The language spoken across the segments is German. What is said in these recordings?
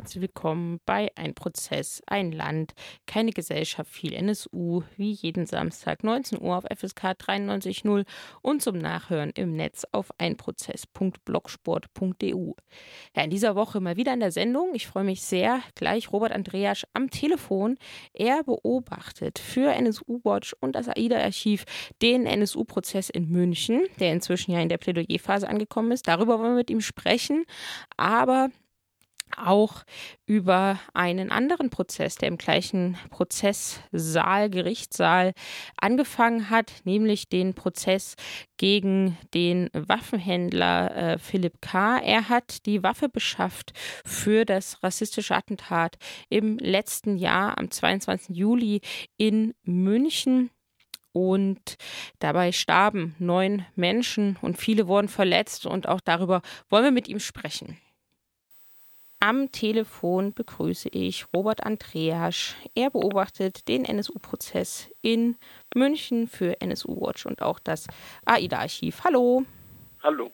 herzlich willkommen bei Ein Prozess, ein Land, keine Gesellschaft, viel NSU, wie jeden Samstag 19 Uhr auf FSK 93.0 und zum Nachhören im Netz auf einprozess.blogsport.eu. Ja, in dieser Woche mal wieder in der Sendung. Ich freue mich sehr. Gleich Robert Andreas am Telefon. Er beobachtet für NSU Watch und das AIDA-Archiv den NSU-Prozess in München, der inzwischen ja in der Plädoyerphase angekommen ist. Darüber wollen wir mit ihm sprechen. Aber auch über einen anderen Prozess, der im gleichen Prozesssaal, Gerichtssaal angefangen hat, nämlich den Prozess gegen den Waffenhändler äh, Philipp K. Er hat die Waffe beschafft für das rassistische Attentat im letzten Jahr am 22. Juli in München. Und dabei starben neun Menschen und viele wurden verletzt. Und auch darüber wollen wir mit ihm sprechen. Am Telefon begrüße ich Robert Andreas. Er beobachtet den NSU-Prozess in München für NSU Watch und auch das AIDA-Archiv. Hallo. Hallo.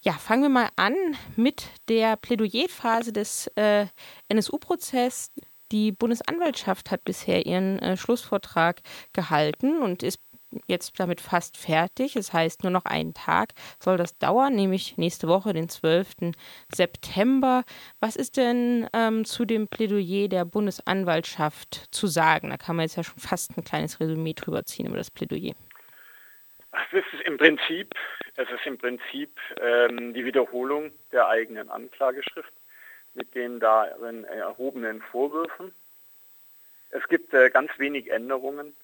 Ja, fangen wir mal an mit der Plädoyerphase des äh, NSU-Prozesses. Die Bundesanwaltschaft hat bisher ihren äh, Schlussvortrag gehalten und ist jetzt damit fast fertig. Es das heißt, nur noch einen Tag soll das dauern, nämlich nächste Woche, den 12. September. Was ist denn ähm, zu dem Plädoyer der Bundesanwaltschaft zu sagen? Da kann man jetzt ja schon fast ein kleines Resümee drüber ziehen über das Plädoyer. Es ist im Prinzip, es ist im Prinzip ähm, die Wiederholung der eigenen Anklageschrift mit den darin erhobenen Vorwürfen. Es gibt äh, ganz wenig Änderungen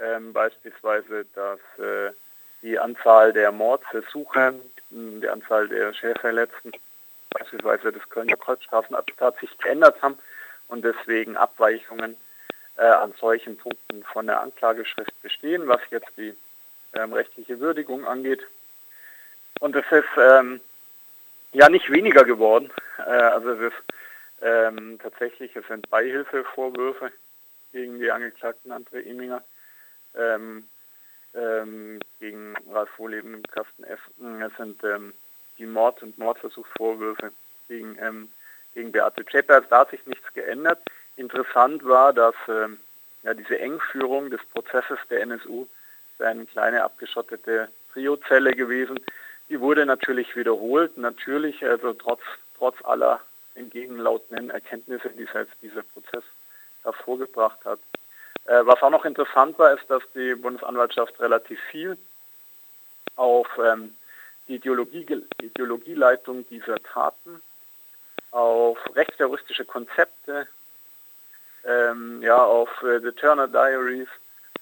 ähm, beispielsweise, dass äh, die Anzahl der Mordversuche, die Anzahl der Schwerverletzten, beispielsweise des Kölner Kreuzstrafenattentats sich geändert haben und deswegen Abweichungen äh, an solchen Punkten von der Anklageschrift bestehen, was jetzt die ähm, rechtliche Würdigung angeht. Und es ist ähm, ja nicht weniger geworden. Äh, also es ist ähm, tatsächlich, es sind Beihilfevorwürfe gegen die Angeklagten André Eminger ähm, ähm, gegen Ralf Wohleben im Kasten F. Es sind ähm, die Mord- und Mordversuchsvorwürfe gegen, ähm, gegen Beate Zschäper. Da hat sich nichts geändert. Interessant war, dass ähm, ja, diese Engführung des Prozesses der NSU eine kleine abgeschottete Triozelle gewesen. Die wurde natürlich wiederholt, natürlich, also trotz, trotz aller entgegenlautenden Erkenntnisse, die selbst dieser Prozess hervorgebracht hat. Äh, was auch noch interessant war, ist, dass die Bundesanwaltschaft relativ viel auf ähm, die Ideologie, Ideologieleitung dieser Taten, auf rechtsterroristische Konzepte, ähm, ja, auf äh, The Turner Diaries,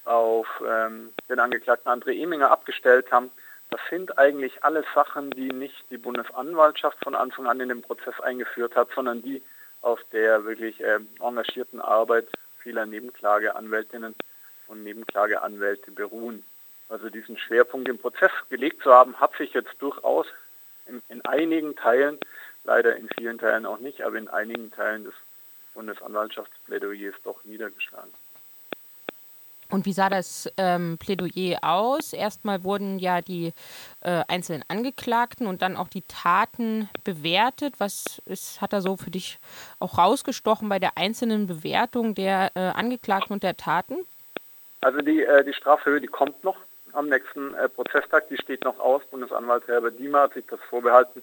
auf ähm, den Angeklagten André Eminger abgestellt haben. Das sind eigentlich alle Sachen, die nicht die Bundesanwaltschaft von Anfang an in den Prozess eingeführt hat, sondern die auf der wirklich äh, engagierten Arbeit vieler Nebenklageanwältinnen und Nebenklageanwälte beruhen. Also diesen Schwerpunkt im Prozess gelegt zu haben, hat sich jetzt durchaus in, in einigen Teilen, leider in vielen Teilen auch nicht, aber in einigen Teilen des Bundesanwaltschaftsplädoyers doch niedergeschlagen. Und wie sah das ähm, Plädoyer aus? Erstmal wurden ja die äh, einzelnen Angeklagten und dann auch die Taten bewertet. Was ist, hat da so für dich auch rausgestochen bei der einzelnen Bewertung der äh, Angeklagten und der Taten? Also die, äh, die Strafhöhe, die kommt noch am nächsten äh, Prozesstag, die steht noch aus. Bundesanwalt Herbert Diemer hat sich das vorbehalten,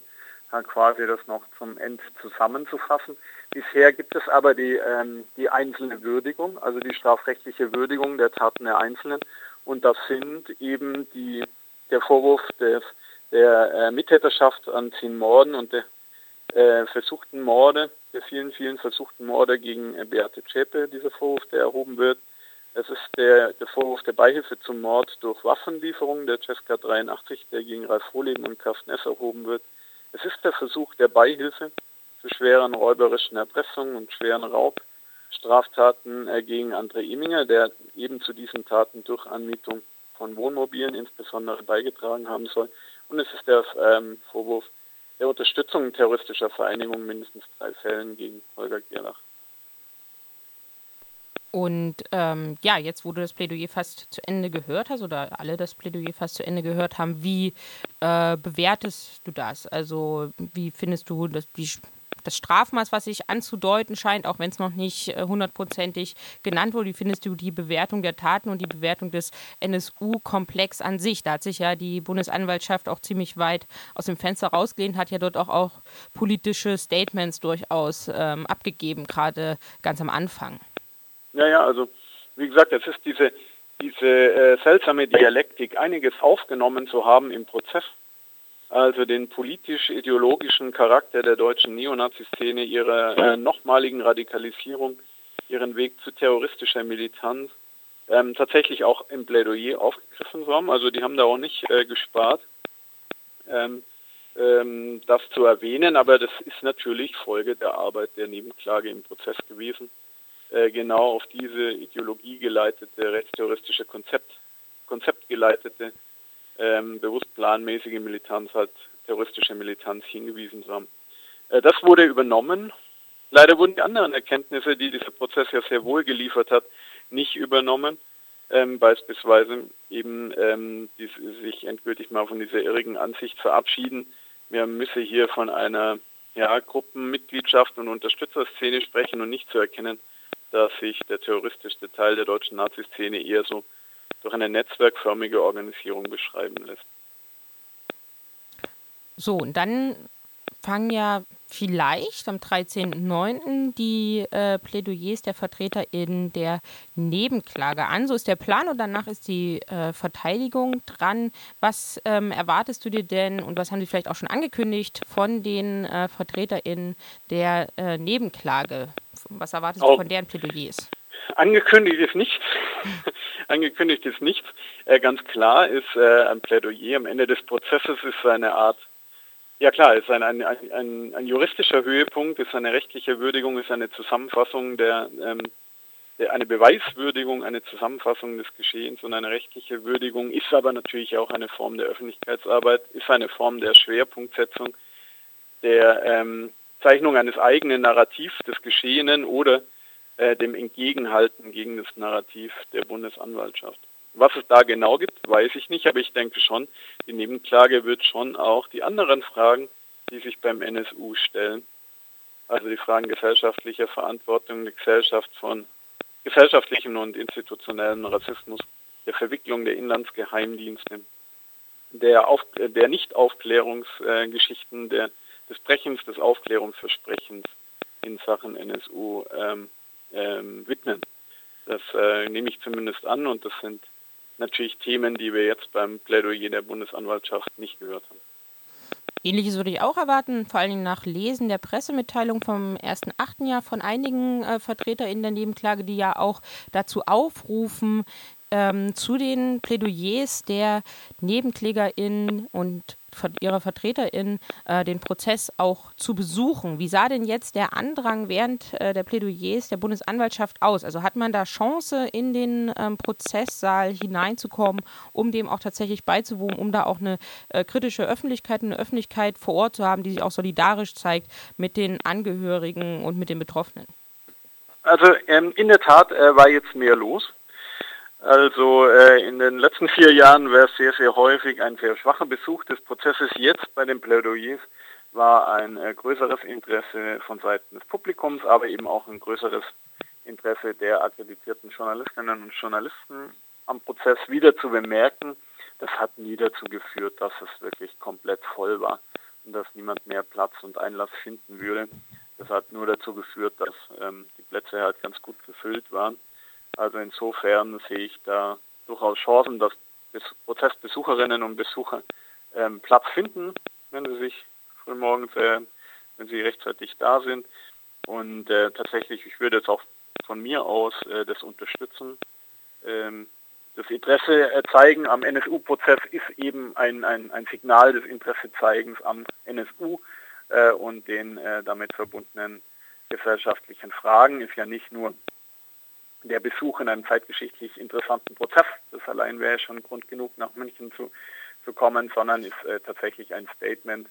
quasi das noch zum End zusammenzufassen. Bisher gibt es aber die, ähm, die einzelne Würdigung, also die strafrechtliche Würdigung der Taten der Einzelnen. Und das sind eben die, der Vorwurf des, der äh, Mittäterschaft an zehn Morden und der äh, versuchten Morde, der vielen, vielen versuchten Morde gegen äh, Beate Zschäpe, dieser Vorwurf, der erhoben wird. Es ist der, der Vorwurf der Beihilfe zum Mord durch Waffenlieferung, der Cesca 83, der gegen Ralf Rohleben und Carsten S. erhoben wird. Es ist der Versuch der Beihilfe zu schweren räuberischen Erpressungen und schweren Raubstraftaten äh, gegen André Eminger, der eben zu diesen Taten durch Anmietung von Wohnmobilen insbesondere beigetragen haben soll. Und es ist der ähm, Vorwurf der Unterstützung terroristischer Vereinigungen mindestens drei Fällen gegen Holger Gerlach. Und ähm, ja, jetzt, wo du das Plädoyer fast zu Ende gehört hast oder alle das Plädoyer fast zu Ende gehört haben, wie äh, bewertest du das? Also wie findest du das, die das Strafmaß, was sich anzudeuten scheint, auch wenn es noch nicht äh, hundertprozentig genannt wurde. Wie findest du die Bewertung der Taten und die Bewertung des NSU-Komplex an sich? Da hat sich ja die Bundesanwaltschaft auch ziemlich weit aus dem Fenster rausgelehnt, hat ja dort auch, auch politische Statements durchaus ähm, abgegeben, gerade ganz am Anfang. Ja, ja, also wie gesagt, es ist diese, diese äh, seltsame Dialektik, einiges aufgenommen zu haben im Prozess also den politisch-ideologischen Charakter der deutschen Neonazi-Szene, ihre äh, nochmaligen Radikalisierung, ihren Weg zu terroristischer Militanz, ähm, tatsächlich auch im Plädoyer aufgegriffen haben. Also die haben da auch nicht äh, gespart, ähm, ähm, das zu erwähnen, aber das ist natürlich Folge der Arbeit der Nebenklage im Prozess gewesen. Äh, genau auf diese ideologiegeleitete, rechtsterroristische Konzept, konzeptgeleitete ähm, bewusst planmäßige Militanz, halt terroristische Militanz hingewiesen zu haben. Äh, das wurde übernommen. Leider wurden die anderen Erkenntnisse, die dieser Prozess ja sehr wohl geliefert hat, nicht übernommen. Ähm, beispielsweise eben ähm, die, sich endgültig mal von dieser irrigen Ansicht verabschieden. Wir müssen hier von einer ja, Gruppenmitgliedschaft und Unterstützerszene sprechen und nicht zu erkennen, dass sich der terroristische Teil der deutschen Nazi-Szene eher so durch eine netzwerkförmige Organisation beschreiben lässt. So, und dann fangen ja vielleicht am 13.09. die äh, Plädoyers der Vertreter in der Nebenklage an. So ist der Plan und danach ist die äh, Verteidigung dran. Was ähm, erwartest du dir denn und was haben sie vielleicht auch schon angekündigt von den äh, VertreterInnen der äh, Nebenklage? Was erwartest oh. du von deren Plädoyers? Angekündigt ist nichts. Angekündigt ist nichts. Äh, ganz klar ist äh, ein Plädoyer am Ende des Prozesses ist eine Art, ja klar, ist ein, ein, ein, ein juristischer Höhepunkt, ist eine rechtliche Würdigung, ist eine Zusammenfassung der, ähm, der, eine Beweiswürdigung, eine Zusammenfassung des Geschehens und eine rechtliche Würdigung ist aber natürlich auch eine Form der Öffentlichkeitsarbeit, ist eine Form der Schwerpunktsetzung, der ähm, Zeichnung eines eigenen Narrativs des Geschehenen oder äh, dem Entgegenhalten gegen das Narrativ der Bundesanwaltschaft. Was es da genau gibt, weiß ich nicht, aber ich denke schon, die Nebenklage wird schon auch die anderen Fragen, die sich beim NSU stellen, also die Fragen gesellschaftlicher Verantwortung, der Gesellschaft von gesellschaftlichem und institutionellen Rassismus, der Verwicklung der Inlandsgeheimdienste, der, Auf der Nichtaufklärungsgeschichten, der, des Brechens des Aufklärungsversprechens in Sachen NSU ähm, ähm, widmen. Das äh, nehme ich zumindest an und das sind natürlich Themen, die wir jetzt beim Plädoyer der Bundesanwaltschaft nicht gehört haben. Ähnliches würde ich auch erwarten, vor allen Dingen nach Lesen der Pressemitteilung vom 1.8. Jahr von einigen äh, VertreterInnen der Nebenklage, die ja auch dazu aufrufen, ähm, zu den Plädoyers der NebenklägerInnen und ihrer VertreterInnen äh, den Prozess auch zu besuchen. Wie sah denn jetzt der Andrang während äh, der Plädoyers der Bundesanwaltschaft aus? Also hat man da Chance, in den ähm, Prozesssaal hineinzukommen, um dem auch tatsächlich beizuwohnen, um da auch eine äh, kritische Öffentlichkeit, eine Öffentlichkeit vor Ort zu haben, die sich auch solidarisch zeigt mit den Angehörigen und mit den Betroffenen? Also ähm, in der Tat äh, war jetzt mehr los. Also äh, in den letzten vier Jahren war es sehr, sehr häufig ein sehr schwacher Besuch des Prozesses. Jetzt bei den Plädoyers war ein äh, größeres Interesse von Seiten des Publikums, aber eben auch ein größeres Interesse der akkreditierten Journalistinnen und Journalisten am Prozess wieder zu bemerken. Das hat nie dazu geführt, dass es wirklich komplett voll war und dass niemand mehr Platz und Einlass finden würde. Das hat nur dazu geführt, dass ähm, die Plätze halt ganz gut gefüllt waren. Also insofern sehe ich da durchaus Chancen, dass Prozessbesucherinnen und Besucher ähm, Platz finden, wenn sie sich frühmorgens, äh, wenn sie rechtzeitig da sind. Und äh, tatsächlich, ich würde jetzt auch von mir aus äh, das unterstützen. Ähm, das Interesse äh, zeigen am NSU-Prozess ist eben ein, ein, ein Signal des Interessezeigens am NSU äh, und den äh, damit verbundenen gesellschaftlichen Fragen ist ja nicht nur der Besuch in einem zeitgeschichtlich interessanten Prozess. Das allein wäre schon Grund genug, nach München zu, zu kommen, sondern ist äh, tatsächlich ein Statement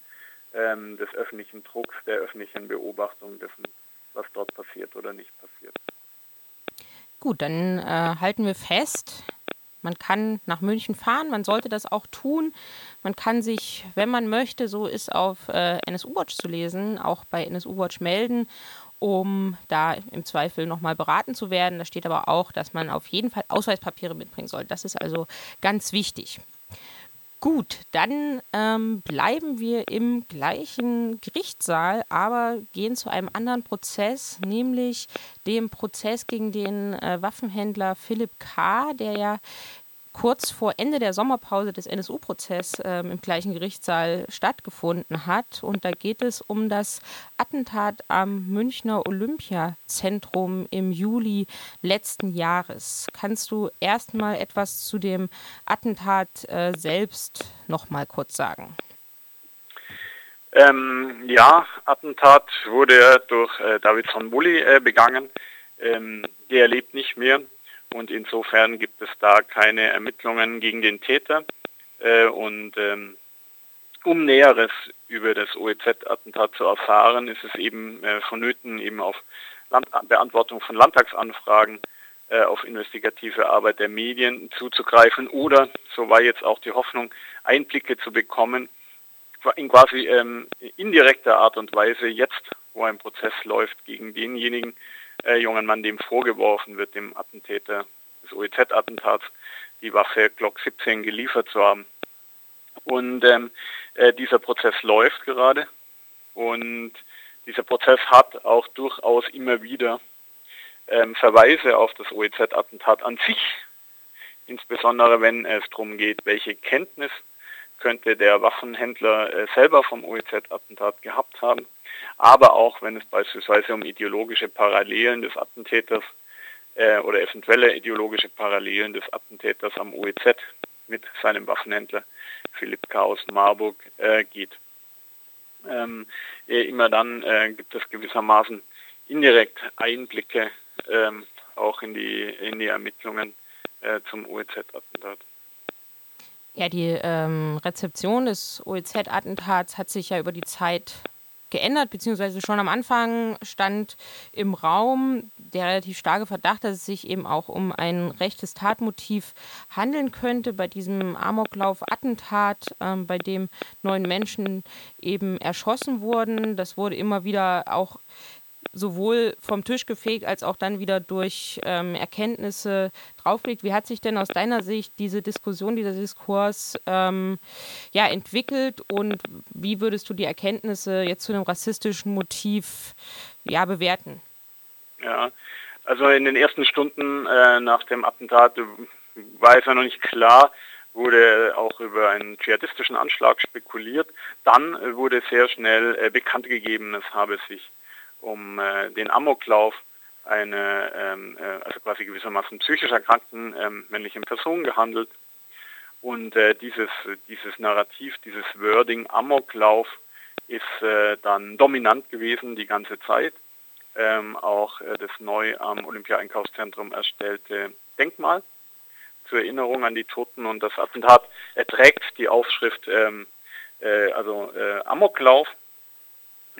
ähm, des öffentlichen Drucks, der öffentlichen Beobachtung dessen, was dort passiert oder nicht passiert. Gut, dann äh, halten wir fest, Man kann nach München fahren, man sollte das auch tun. Man kann sich, wenn man möchte, so ist auf äh, NSU Watch zu lesen, auch bei NSU Watch melden, um da im Zweifel nochmal beraten zu werden. Da steht aber auch, dass man auf jeden Fall Ausweispapiere mitbringen soll. Das ist also ganz wichtig. Gut, dann ähm, bleiben wir im gleichen Gerichtssaal, aber gehen zu einem anderen Prozess, nämlich dem Prozess gegen den äh, Waffenhändler Philipp K., der ja kurz vor Ende der Sommerpause des NSU-Prozesses ähm, im gleichen Gerichtssaal stattgefunden hat. Und da geht es um das Attentat am Münchner Olympiazentrum im Juli letzten Jahres. Kannst du erstmal etwas zu dem Attentat äh, selbst noch mal kurz sagen? Ähm, ja, Attentat wurde durch äh, David von Bulli äh, begangen. Ähm, der lebt nicht mehr. Und insofern gibt es da keine Ermittlungen gegen den Täter. Äh, und ähm, um Näheres über das OEZ-Attentat zu erfahren, ist es eben äh, vonnöten, eben auf Land Beantwortung von Landtagsanfragen, äh, auf investigative Arbeit der Medien zuzugreifen oder, so war jetzt auch die Hoffnung, Einblicke zu bekommen, in quasi ähm, indirekter Art und Weise jetzt, wo ein Prozess läuft gegen denjenigen, äh, jungen Mann, dem vorgeworfen wird, dem Attentäter des OEZ-Attentats, die Waffe Glock 17 geliefert zu haben. Und ähm, äh, dieser Prozess läuft gerade. Und dieser Prozess hat auch durchaus immer wieder ähm, Verweise auf das OEZ-Attentat an sich, insbesondere wenn es darum geht, welche Kenntnis könnte der Waffenhändler äh, selber vom OEZ-Attentat gehabt haben aber auch wenn es beispielsweise um ideologische Parallelen des Attentäters äh, oder eventuelle ideologische Parallelen des Attentäters am OEZ mit seinem Waffenhändler Philipp K. aus Marburg äh, geht. Ähm, äh, immer dann äh, gibt es gewissermaßen indirekt Einblicke ähm, auch in die, in die Ermittlungen äh, zum OEZ-Attentat. Ja, die ähm, Rezeption des OEZ-Attentats hat sich ja über die Zeit geändert, beziehungsweise schon am Anfang stand im Raum der relativ starke Verdacht, dass es sich eben auch um ein rechtes Tatmotiv handeln könnte bei diesem Amoklauf-Attentat, ähm, bei dem neun Menschen eben erschossen wurden. Das wurde immer wieder auch sowohl vom Tisch gefegt als auch dann wieder durch ähm, Erkenntnisse draufgelegt. Wie hat sich denn aus deiner Sicht diese Diskussion, dieser Diskurs ähm, ja, entwickelt und wie würdest du die Erkenntnisse jetzt zu einem rassistischen Motiv ja, bewerten? Ja, also in den ersten Stunden äh, nach dem Attentat war es ja noch nicht klar, wurde auch über einen dschihadistischen Anschlag spekuliert. Dann wurde sehr schnell äh, bekannt gegeben, es habe sich um äh, den Amoklauf eine, ähm, äh, also quasi gewissermaßen psychisch erkrankten ähm, männlichen Person gehandelt. Und äh, dieses, dieses Narrativ, dieses Wording Amoklauf ist äh, dann dominant gewesen die ganze Zeit. Ähm, auch äh, das neu am Olympia-Einkaufszentrum erstellte Denkmal zur Erinnerung an die Toten und das Attentat erträgt die Aufschrift ähm, äh, also äh, Amoklauf.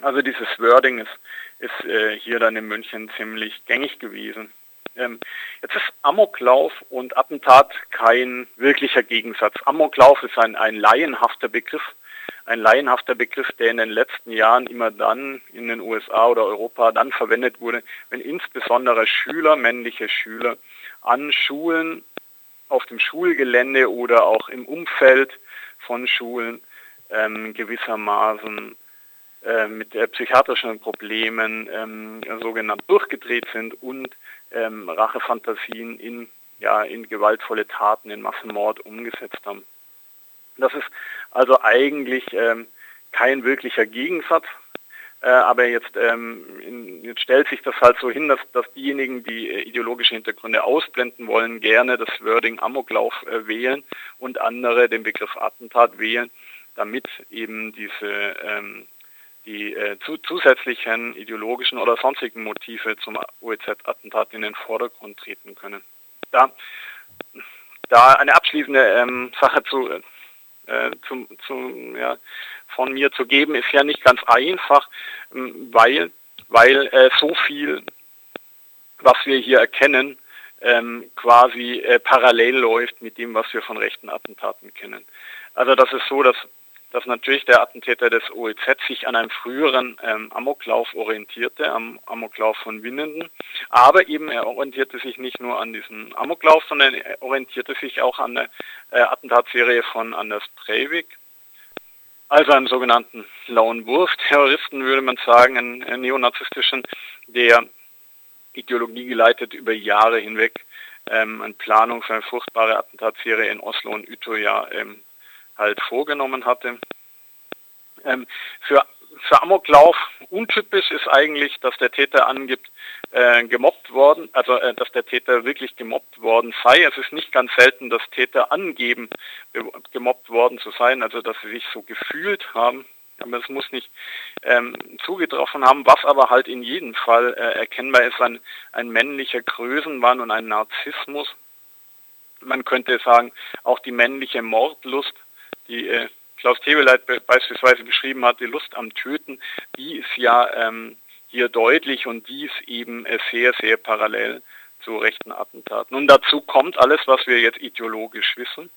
Also dieses Wording ist ist äh, hier dann in München ziemlich gängig gewesen. Ähm, jetzt ist Amoklauf und Attentat kein wirklicher Gegensatz. Amoklauf ist ein, ein laienhafter Begriff, ein laienhafter Begriff, der in den letzten Jahren immer dann in den USA oder Europa dann verwendet wurde, wenn insbesondere Schüler, männliche Schüler an Schulen, auf dem Schulgelände oder auch im Umfeld von Schulen ähm, gewissermaßen äh, mit äh, psychiatrischen Problemen ähm, sogenannt durchgedreht sind und ähm, Rachefantasien in, ja, in gewaltvolle Taten, in Massenmord umgesetzt haben. Das ist also eigentlich ähm, kein wirklicher Gegensatz, äh, aber jetzt, ähm, in, jetzt stellt sich das halt so hin, dass, dass diejenigen, die äh, ideologische Hintergründe ausblenden wollen, gerne das Wording Amoklauf äh, wählen und andere den Begriff Attentat wählen, damit eben diese ähm, die äh, zu, zusätzlichen ideologischen oder sonstigen Motive zum OEZ-Attentat in den Vordergrund treten können. Da, da eine abschließende ähm, Sache zu, äh, zu, zu, ja, von mir zu geben, ist ja nicht ganz einfach, ähm, weil, weil äh, so viel, was wir hier erkennen, ähm, quasi äh, parallel läuft mit dem, was wir von rechten Attentaten kennen. Also das ist so, dass, dass natürlich der Attentäter des OEZ sich an einem früheren ähm, Amoklauf orientierte, am Amoklauf von Winnenden, aber eben er orientierte sich nicht nur an diesem Amoklauf, sondern er orientierte sich auch an der äh, Attentatsserie von Anders Breivik, also einem sogenannten Lone Wolf Terroristen würde man sagen, einen, einen neonazistischen, der Ideologie geleitet über Jahre hinweg ähm, eine Planung für eine furchtbare Attentatsserie in Oslo und Utøya ähm, halt vorgenommen hatte. Ähm, für, für Amoklauf untypisch ist eigentlich, dass der Täter angibt, äh, gemobbt worden, also äh, dass der Täter wirklich gemobbt worden sei. Es ist nicht ganz selten, dass Täter angeben, gemobbt worden zu sein, also dass sie sich so gefühlt haben, aber es muss nicht ähm, zugetroffen haben. Was aber halt in jedem Fall äh, erkennbar ist, ein, ein männlicher Größenwahn und ein Narzissmus. Man könnte sagen, auch die männliche Mordlust, die äh, Klaus Teweleit be beispielsweise beschrieben hat, die Lust am Töten, die ist ja ähm, hier deutlich und die ist eben äh, sehr, sehr parallel zu rechten Attentaten. Und dazu kommt alles, was wir jetzt ideologisch wissen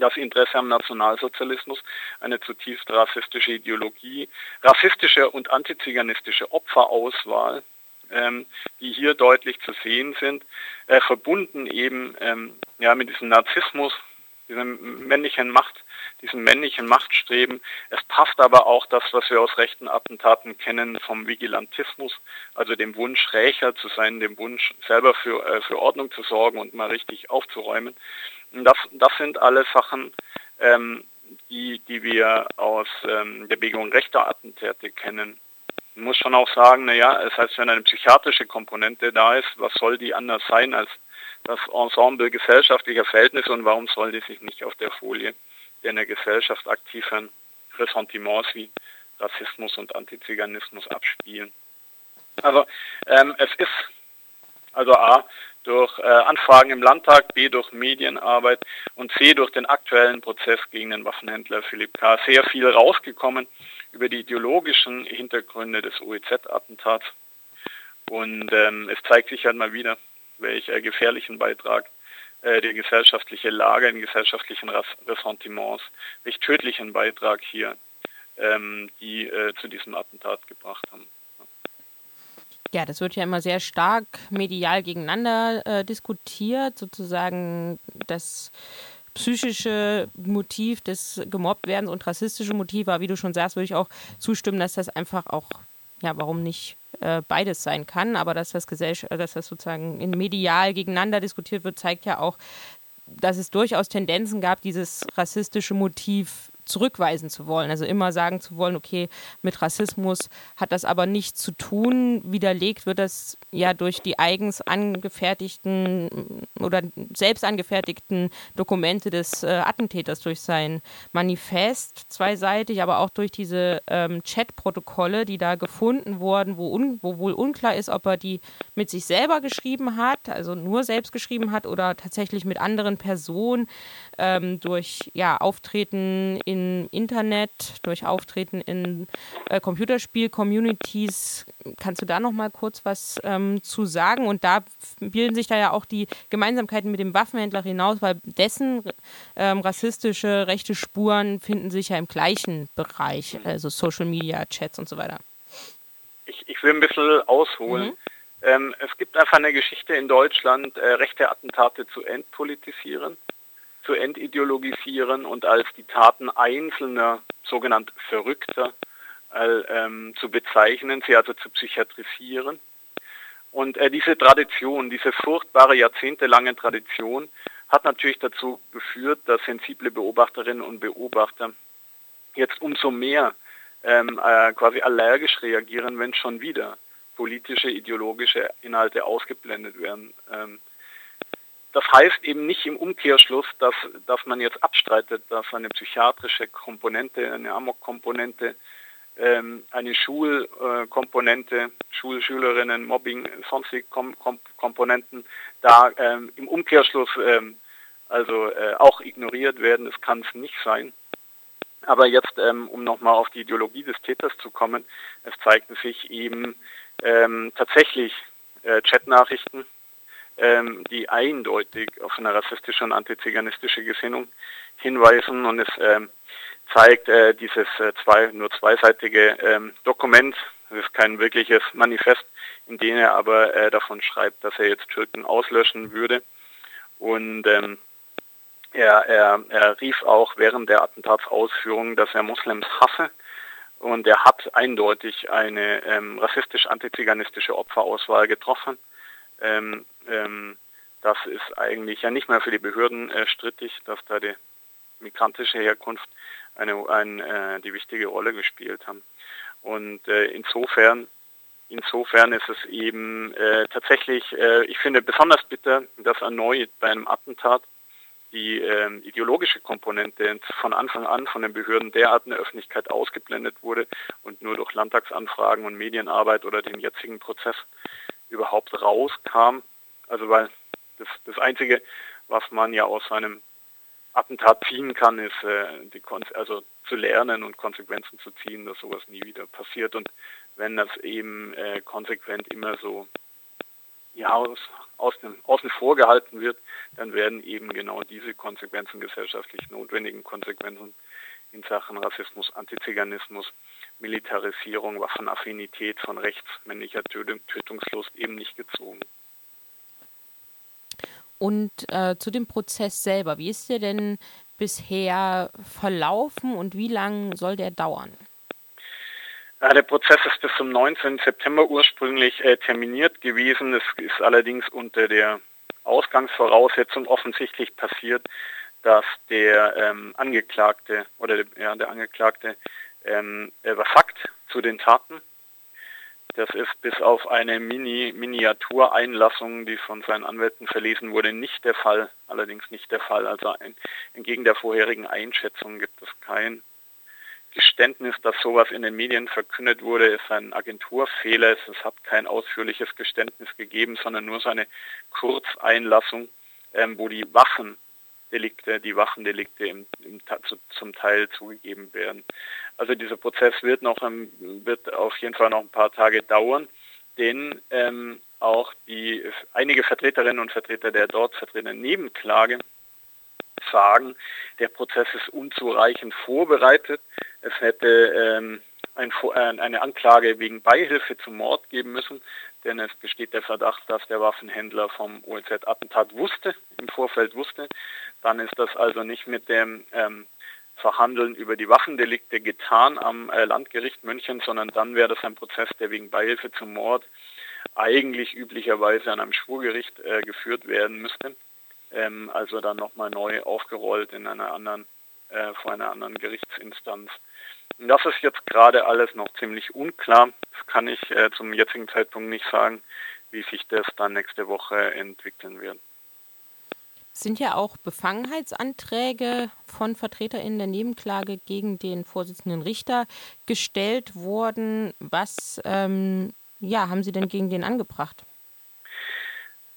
das Interesse am Nationalsozialismus, eine zutiefst rassistische Ideologie, rassistische und antiziganistische Opferauswahl, ähm, die hier deutlich zu sehen sind, äh, verbunden eben ähm, ja, mit diesem Narzissmus, diesem männlichen Macht, diesem männlichen Machtstreben. Es passt aber auch das, was wir aus rechten Attentaten kennen, vom Vigilantismus, also dem Wunsch, Rächer zu sein, dem Wunsch, selber für, äh, für Ordnung zu sorgen und mal richtig aufzuräumen. Das, das sind alle Sachen, ähm, die, die wir aus ähm, der Bewegung rechter Attentäte kennen. Man muss schon auch sagen, naja, es heißt, wenn eine psychiatrische Komponente da ist, was soll die anders sein als das Ensemble gesellschaftlicher Verhältnisse und warum soll die sich nicht auf der Folie der in der Gesellschaft aktiven Ressentiments wie Rassismus und Antiziganismus abspielen? Also ähm, es ist also A, durch äh, Anfragen im Landtag, B durch Medienarbeit und C durch den aktuellen Prozess gegen den Waffenhändler Philipp K. sehr viel rausgekommen über die ideologischen Hintergründe des OEZ-Attentats. Und ähm, es zeigt sich halt mal wieder, welch äh, gefährlichen Beitrag äh, die gesellschaftliche Lage, in gesellschaftlichen Ressentiments, welch tödlichen Beitrag hier ähm, die äh, zu diesem Attentat gebracht haben. Ja, das wird ja immer sehr stark medial gegeneinander äh, diskutiert, sozusagen das psychische Motiv des Gemobbtwerdens und rassistische Motiv, aber wie du schon sagst, würde ich auch zustimmen, dass das einfach auch, ja, warum nicht äh, beides sein kann, aber dass das, Gesellschaft, dass das sozusagen in medial gegeneinander diskutiert wird, zeigt ja auch, dass es durchaus Tendenzen gab, dieses rassistische Motiv zurückweisen zu wollen. Also immer sagen zu wollen, okay, mit Rassismus hat das aber nichts zu tun. Widerlegt wird das ja durch die eigens angefertigten oder selbst angefertigten Dokumente des äh, Attentäters, durch sein Manifest zweiseitig, aber auch durch diese ähm, Chat-Protokolle, die da gefunden wurden, wo, un, wo wohl unklar ist, ob er die mit sich selber geschrieben hat, also nur selbst geschrieben hat oder tatsächlich mit anderen Personen ähm, durch ja, Auftreten im Internet, durch Auftreten in äh, Computerspiel-Communities. Kannst du da noch mal kurz was ähm, zu sagen? Und da bilden sich da ja auch die Gemeinsamkeiten mit dem Waffenhändler hinaus, weil dessen ähm, rassistische rechte Spuren finden sich ja im gleichen Bereich, also Social Media, Chats und so weiter. Ich, ich will ein bisschen ausholen. Mhm. Ähm, es gibt einfach eine Geschichte in Deutschland, äh, rechte Attentate zu entpolitisieren zu entideologisieren und als die Taten einzelner sogenannter Verrückter äh, ähm, zu bezeichnen, sie also zu psychiatrisieren. Und äh, diese Tradition, diese furchtbare jahrzehntelange Tradition hat natürlich dazu geführt, dass sensible Beobachterinnen und Beobachter jetzt umso mehr ähm, äh, quasi allergisch reagieren, wenn schon wieder politische, ideologische Inhalte ausgeblendet werden. Ähm, das heißt eben nicht im Umkehrschluss, dass, dass man jetzt abstreitet, dass eine psychiatrische Komponente, eine Amok-Komponente, ähm, eine Schulkomponente, Schulschülerinnen, Mobbing, sonstige Kom Kom Komponenten da ähm, im Umkehrschluss ähm, also äh, auch ignoriert werden. Das kann es nicht sein. Aber jetzt, ähm, um nochmal auf die Ideologie des Täters zu kommen, es zeigten sich eben ähm, tatsächlich äh, Chatnachrichten, ähm, die eindeutig auf eine rassistische und antiziganistische Gesinnung hinweisen und es ähm, zeigt äh, dieses äh, zwei, nur zweiseitige ähm, Dokument, das ist kein wirkliches Manifest, in dem er aber äh, davon schreibt, dass er jetzt Türken auslöschen würde. Und ähm, er, er, er rief auch während der Attentatsausführung, dass er Moslems hasse. Und er hat eindeutig eine ähm, rassistisch-antiziganistische Opferauswahl getroffen. Ähm, ähm, das ist eigentlich ja nicht mehr für die Behörden äh, strittig, dass da die migrantische Herkunft eine, ein, äh, die wichtige Rolle gespielt haben. Und äh, insofern, insofern ist es eben äh, tatsächlich, äh, ich finde besonders bitter, dass erneut bei einem Attentat die äh, ideologische Komponente von Anfang an von den Behörden derart in der Öffentlichkeit ausgeblendet wurde und nur durch Landtagsanfragen und Medienarbeit oder den jetzigen Prozess überhaupt rauskam. Also weil das, das Einzige, was man ja aus einem Attentat ziehen kann, ist äh, die Kon also zu lernen und Konsequenzen zu ziehen, dass sowas nie wieder passiert. Und wenn das eben äh, konsequent immer so ja, aus, außen, außen vor gehalten wird, dann werden eben genau diese Konsequenzen, gesellschaftlich notwendigen Konsequenzen in Sachen Rassismus, Antiziganismus, Militarisierung, Waffenaffinität von rechts, männlicher Tötungslust eben nicht gezogen. Und äh, zu dem Prozess selber, wie ist der denn bisher verlaufen und wie lange soll der dauern? Ja, der Prozess ist bis zum 19. September ursprünglich äh, terminiert gewesen. Es ist allerdings unter der Ausgangsvoraussetzung offensichtlich passiert, dass der ähm, Angeklagte oder ja, der Angeklagte ähm, was sagt zu den Taten das ist bis auf eine Mini Miniatureinlassung, die von seinen Anwälten verlesen wurde, nicht der Fall. Allerdings nicht der Fall. Also ein, entgegen der vorherigen Einschätzung gibt es kein Geständnis, dass sowas in den Medien verkündet wurde, ist ein Agenturfehler. Es hat kein ausführliches Geständnis gegeben, sondern nur seine Kurzeinlassung, ähm, wo die Waffen Delikte, die Waffendelikte im, im, zum Teil zugegeben werden. Also dieser Prozess wird noch wird auf jeden Fall noch ein paar Tage dauern, denn ähm, auch die einige Vertreterinnen und Vertreter der dort vertretenen Nebenklage sagen, der Prozess ist unzureichend vorbereitet. Es hätte ähm, ein, äh, eine Anklage wegen Beihilfe zum Mord geben müssen, denn es besteht der Verdacht, dass der Waffenhändler vom OLZ-Attentat wusste, im Vorfeld wusste. Dann ist das also nicht mit dem ähm, Verhandeln über die Waffendelikte getan am äh, Landgericht München, sondern dann wäre das ein Prozess, der wegen Beihilfe zum Mord eigentlich üblicherweise an einem Schwurgericht äh, geführt werden müsste. Ähm, also dann nochmal neu aufgerollt in einer anderen, äh, vor einer anderen Gerichtsinstanz. Und das ist jetzt gerade alles noch ziemlich unklar. Das kann ich äh, zum jetzigen Zeitpunkt nicht sagen, wie sich das dann nächste Woche entwickeln wird sind ja auch Befangenheitsanträge von VertreterInnen der Nebenklage gegen den Vorsitzenden Richter gestellt worden. Was ähm, ja, haben Sie denn gegen den angebracht?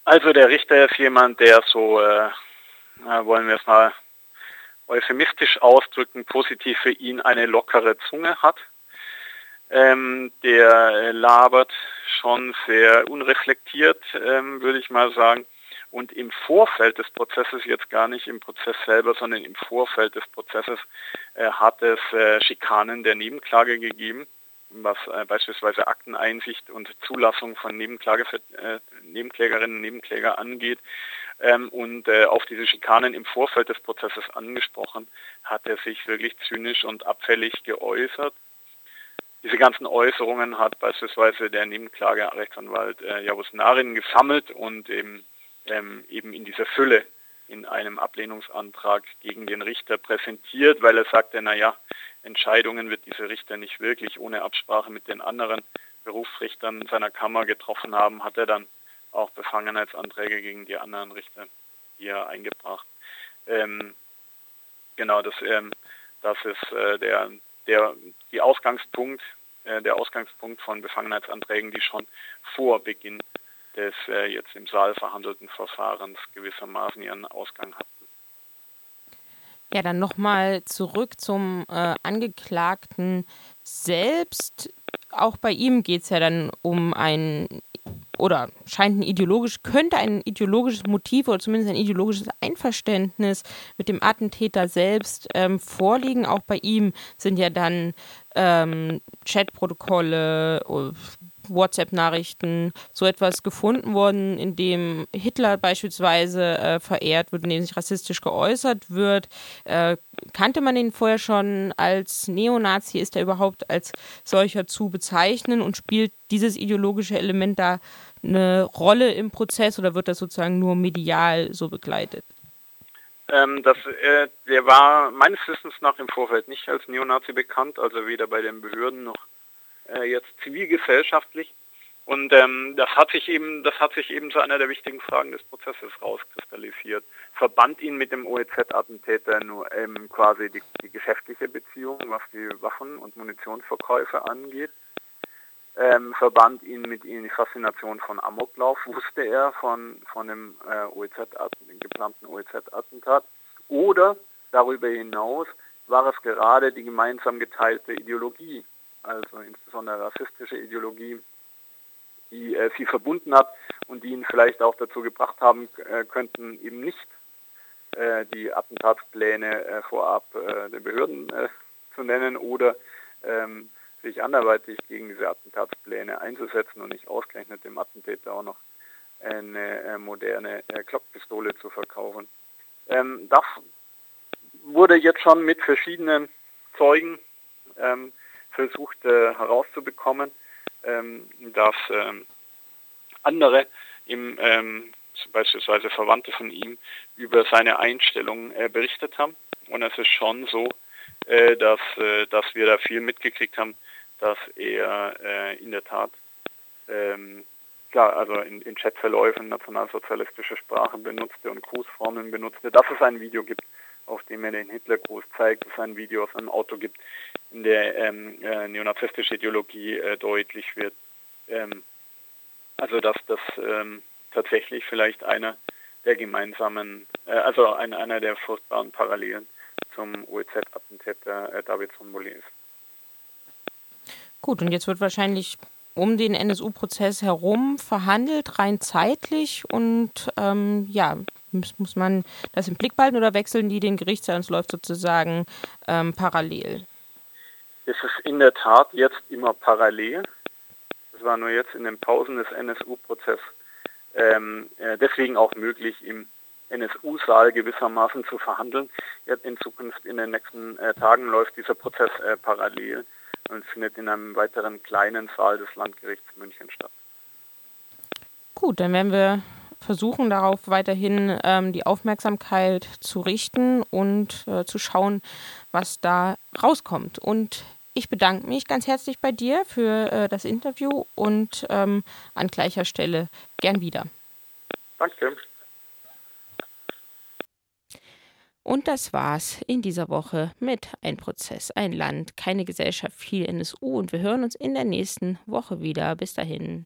Also der Richter ist jemand, der so, äh, wollen wir es mal euphemistisch ausdrücken, positiv für ihn eine lockere Zunge hat. Ähm, der labert schon sehr unreflektiert, ähm, würde ich mal sagen und im Vorfeld des Prozesses, jetzt gar nicht im Prozess selber, sondern im Vorfeld des Prozesses äh, hat es äh, Schikanen der Nebenklage gegeben, was äh, beispielsweise Akteneinsicht und Zulassung von Nebenklage äh, Nebenklägerinnen und Nebenkläger angeht. Ähm, und äh, auf diese Schikanen im Vorfeld des Prozesses angesprochen, hat er sich wirklich zynisch und abfällig geäußert. Diese ganzen Äußerungen hat beispielsweise der Nebenklagerechtsanwalt äh, Javus Narin gesammelt und eben ähm, eben in dieser Fülle in einem Ablehnungsantrag gegen den Richter präsentiert, weil er sagte, naja, Entscheidungen wird dieser Richter nicht wirklich ohne Absprache mit den anderen Berufsrichtern seiner Kammer getroffen haben, hat er dann auch Befangenheitsanträge gegen die anderen Richter hier eingebracht. Ähm, genau, das, ähm, das ist äh, der, der, die Ausgangspunkt, äh, der Ausgangspunkt von Befangenheitsanträgen, die schon vor Beginn des äh, jetzt im Saal verhandelten Verfahrens gewissermaßen ihren Ausgang hatten. Ja, dann nochmal zurück zum äh, Angeklagten selbst. Auch bei ihm geht es ja dann um ein oder scheint ein ideologisch, könnte ein ideologisches Motiv oder zumindest ein ideologisches Einverständnis mit dem Attentäter selbst ähm, vorliegen. Auch bei ihm sind ja dann ähm, Chatprotokolle, WhatsApp-Nachrichten, so etwas gefunden worden, in dem Hitler beispielsweise äh, verehrt wird, in dem sich rassistisch geäußert wird. Äh, kannte man ihn vorher schon als Neonazi? Ist er überhaupt als solcher zu bezeichnen und spielt dieses ideologische Element da eine Rolle im Prozess oder wird das sozusagen nur medial so begleitet? Ähm, das, äh, der war meines Wissens nach im Vorfeld nicht als Neonazi bekannt, also weder bei den Behörden noch äh, jetzt zivilgesellschaftlich. Und ähm, das hat sich eben, das hat sich eben zu einer der wichtigen Fragen des Prozesses rauskristallisiert. Verband ihn mit dem OEZ-Attentäter nur ähm, quasi die, die, geschäftliche Beziehung, was die Waffen- und Munitionsverkäufe angeht. Ähm, verband ihn mit ihm die Faszination von Amoklauf, wusste er von, von dem äh, OEZ geplanten OEZ-Attentat. Oder darüber hinaus war es gerade die gemeinsam geteilte Ideologie, also insbesondere rassistische Ideologie, die äh, sie verbunden hat und die ihn vielleicht auch dazu gebracht haben äh, könnten, eben nicht äh, die Attentatspläne äh, vorab äh, den Behörden äh, zu nennen oder ähm, sich anderweitig gegen diese Attentatspläne einzusetzen und nicht ausgerechnet dem Attentäter auch noch eine moderne Glockpistole zu verkaufen. Ähm, das wurde jetzt schon mit verschiedenen Zeugen ähm, versucht äh, herauszubekommen, ähm, dass ähm, andere im, ähm, beispielsweise Verwandte von ihm über seine Einstellung äh, berichtet haben. Und es ist schon so, äh, dass, äh, dass wir da viel mitgekriegt haben, dass er äh, in der Tat ähm, klar, also in, in Chatverläufen nationalsozialistische Sprache benutzte und Grußformen benutzte, dass es ein Video gibt, auf dem er den Hitlergruß zeigt, dass es ein Video aus einem Auto gibt, in der ähm, äh, neonazistische Ideologie äh, deutlich wird. Ähm, also dass das ähm, tatsächlich vielleicht einer der gemeinsamen, äh, also ein, einer der furchtbaren Parallelen zum OEZ-Attentäter äh, David Sonboli ist. Gut, und jetzt wird wahrscheinlich um den NSU-Prozess herum verhandelt, rein zeitlich und ähm, ja, muss, muss man das im Blick behalten oder wechseln die den Gerichtssaal und es läuft sozusagen ähm, parallel? Es ist in der Tat jetzt immer parallel. Es war nur jetzt in den Pausen des NSU-Prozesses ähm, äh, deswegen auch möglich, im NSU-Saal gewissermaßen zu verhandeln. Jetzt in Zukunft, in den nächsten äh, Tagen läuft dieser Prozess äh, parallel und findet in einem weiteren kleinen Saal des Landgerichts München statt. Gut, dann werden wir versuchen darauf weiterhin ähm, die Aufmerksamkeit zu richten und äh, zu schauen, was da rauskommt. Und ich bedanke mich ganz herzlich bei dir für äh, das Interview und ähm, an gleicher Stelle gern wieder. Danke. Und das war's in dieser Woche mit Ein Prozess, ein Land, keine Gesellschaft, viel NSU und wir hören uns in der nächsten Woche wieder. Bis dahin.